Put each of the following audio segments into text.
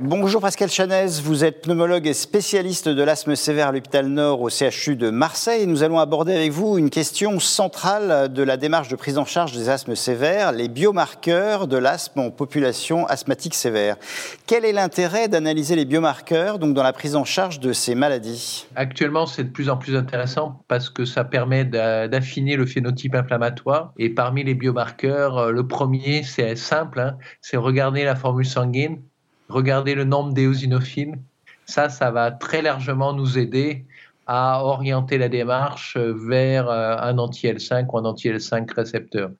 Bonjour Pascal Chanez, vous êtes pneumologue et spécialiste de l'asthme sévère à l'hôpital Nord au CHU de Marseille. Nous allons aborder avec vous une question centrale de la démarche de prise en charge des asthmes sévères, les biomarqueurs de l'asthme en population asthmatique sévère. Quel est l'intérêt d'analyser les biomarqueurs donc dans la prise en charge de ces maladies? Actuellement, c'est de plus en plus intéressant parce que ça permet d'affiner le phénotype inflammatoire. Et parmi les biomarqueurs, le premier, c'est simple, hein, c'est regarder la formule sanguine regarder le nombre d'éosinophiles. Ça, ça va très largement nous aider à orienter la démarche vers euh, un anti-L5 ou un anti-L5 récepteur.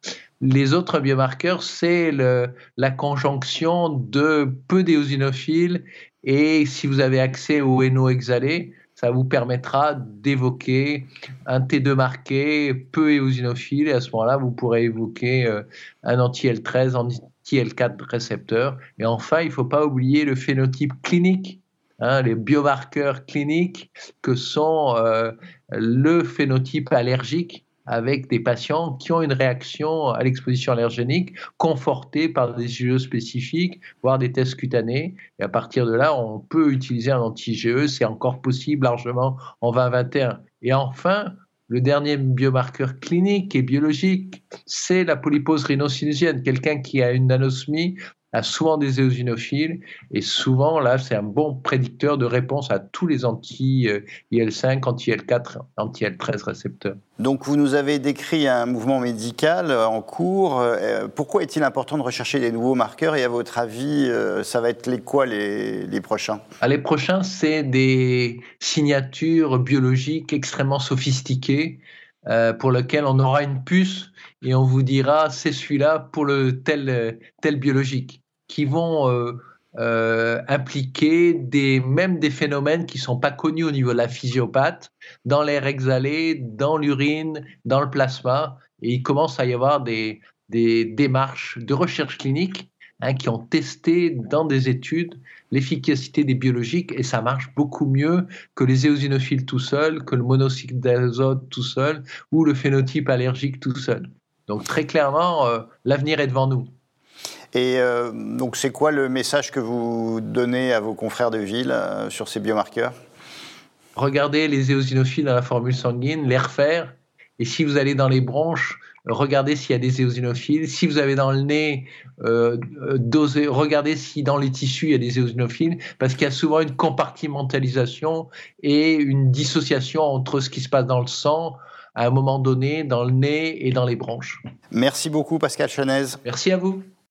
Les autres biomarqueurs, c'est la conjonction de peu d'éosinophiles et si vous avez accès au NO exhalé, ça vous permettra d'évoquer un T2 marqué, peu éosinophile, et à ce moment-là, vous pourrez évoquer euh, un anti-L13, anti-L4 récepteur. Et enfin, il ne faut pas oublier le phénotype clinique, hein, les biomarqueurs cliniques que sont euh, le phénotype allergique avec des patients qui ont une réaction à l'exposition allergénique confortée par des IgE spécifiques, voire des tests cutanés. Et à partir de là, on peut utiliser un anti-IgE, c'est encore possible largement en 2021. Et enfin, le dernier biomarqueur clinique et biologique, c'est la polypose rhinosinusienne. Quelqu'un qui a une anosmie a souvent des éosinophiles et souvent là c'est un bon prédicteur de réponse à tous les anti-IL5, anti-L4, anti-L13 récepteurs. Donc vous nous avez décrit un mouvement médical en cours. Euh, pourquoi est-il important de rechercher des nouveaux marqueurs et à votre avis euh, ça va être les quoi les, les prochains? Ah, Les prochains c'est des signatures biologiques extrêmement sophistiquées euh, pour lesquelles on aura une puce et on vous dira c'est celui-là pour le tel, tel biologique qui vont euh, euh, impliquer même des phénomènes qui ne sont pas connus au niveau de la physiopathe, dans l'air exhalé, dans l'urine, dans le plasma. Et il commence à y avoir des, démarches de recherche clinique hein, qui ont testé dans des études l'efficacité des biologiques et ça marche beaucoup mieux que les éosinophiles tout seuls, que le monocycle d'azote tout seul ou le phénotype allergique tout seul. Donc très clairement, euh, l'avenir est devant nous. Et euh, donc, c'est quoi le message que vous donnez à vos confrères de ville euh, sur ces biomarqueurs? Regardez les éosinophiles dans la formule sanguine, les refaire. Et si vous allez dans les bronches, regardez s'il y a des éosinophiles. Si vous avez dans le nez, euh, regardez si dans les tissus il y a des éosinophiles, parce qu'il y a souvent une compartimentalisation et une dissociation entre ce qui se passe dans le sang à un moment donné, dans le nez et dans les bronches. Merci beaucoup Pascal Chanez. Merci à vous.